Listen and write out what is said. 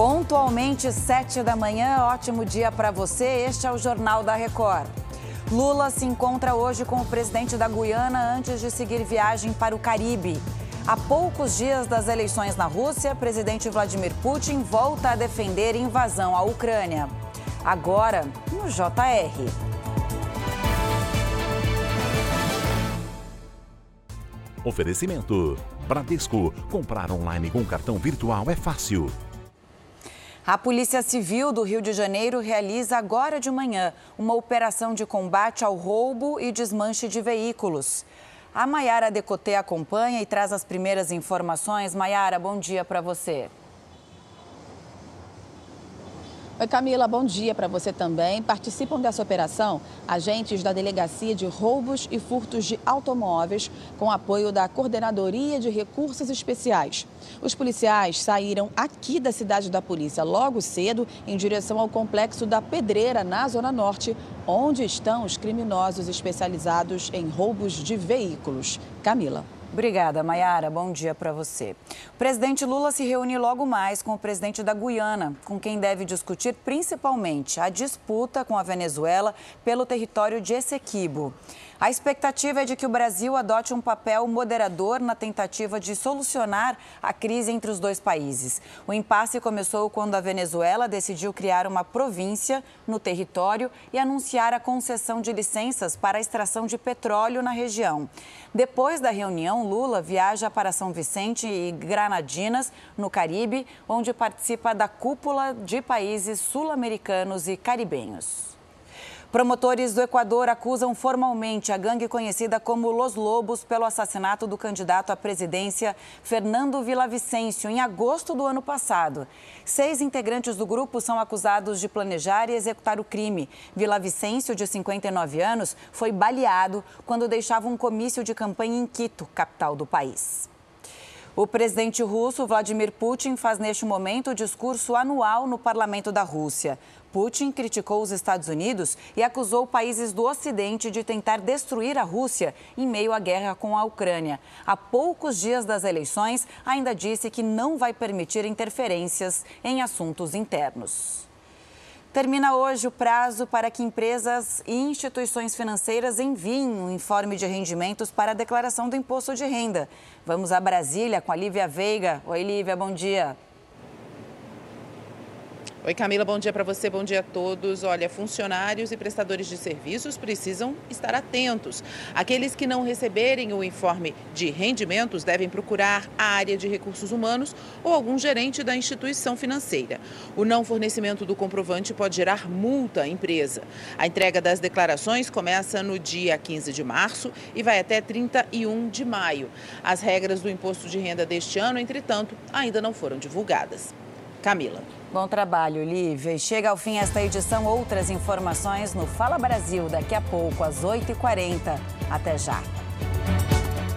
Pontualmente, sete da manhã, ótimo dia para você. Este é o Jornal da Record. Lula se encontra hoje com o presidente da Guiana antes de seguir viagem para o Caribe. Há poucos dias das eleições na Rússia, presidente Vladimir Putin volta a defender invasão à Ucrânia. Agora, no JR. Oferecimento: Bradesco. Comprar online com cartão virtual é fácil. A Polícia Civil do Rio de Janeiro realiza agora de manhã uma operação de combate ao roubo e desmanche de veículos. A Maiara Decotê acompanha e traz as primeiras informações. Maiara, bom dia para você. Oi, Camila, bom dia para você também. Participam dessa operação agentes da Delegacia de Roubos e Furtos de Automóveis, com apoio da Coordenadoria de Recursos Especiais. Os policiais saíram aqui da cidade da polícia logo cedo em direção ao complexo da Pedreira, na Zona Norte, onde estão os criminosos especializados em roubos de veículos. Camila. Obrigada, Mayara. Bom dia para você. O presidente Lula se reúne logo mais com o presidente da Guiana, com quem deve discutir principalmente a disputa com a Venezuela pelo território de Essequibo. A expectativa é de que o Brasil adote um papel moderador na tentativa de solucionar a crise entre os dois países. O impasse começou quando a Venezuela decidiu criar uma província no território e anunciar a concessão de licenças para a extração de petróleo na região. Depois da reunião, Lula viaja para São Vicente e Granadinas, no Caribe, onde participa da cúpula de países sul-americanos e caribenhos. Promotores do Equador acusam formalmente a gangue conhecida como Los Lobos pelo assassinato do candidato à presidência Fernando Villavicencio em agosto do ano passado. Seis integrantes do grupo são acusados de planejar e executar o crime. Villavicencio, de 59 anos, foi baleado quando deixava um comício de campanha em Quito, capital do país. O presidente russo Vladimir Putin faz neste momento o discurso anual no parlamento da Rússia. Putin criticou os Estados Unidos e acusou países do Ocidente de tentar destruir a Rússia em meio à guerra com a Ucrânia. Há poucos dias das eleições, ainda disse que não vai permitir interferências em assuntos internos. Termina hoje o prazo para que empresas e instituições financeiras enviem um informe de rendimentos para a declaração do imposto de renda. Vamos a Brasília com a Lívia Veiga. Oi, Lívia, bom dia. Oi, Camila, bom dia para você, bom dia a todos. Olha, funcionários e prestadores de serviços precisam estar atentos. Aqueles que não receberem o informe de rendimentos devem procurar a área de recursos humanos ou algum gerente da instituição financeira. O não fornecimento do comprovante pode gerar multa à empresa. A entrega das declarações começa no dia 15 de março e vai até 31 de maio. As regras do imposto de renda deste ano, entretanto, ainda não foram divulgadas. Camila. Bom trabalho, Lívia. Chega ao fim esta edição. Outras informações no Fala Brasil daqui a pouco, às 8h40. Até já.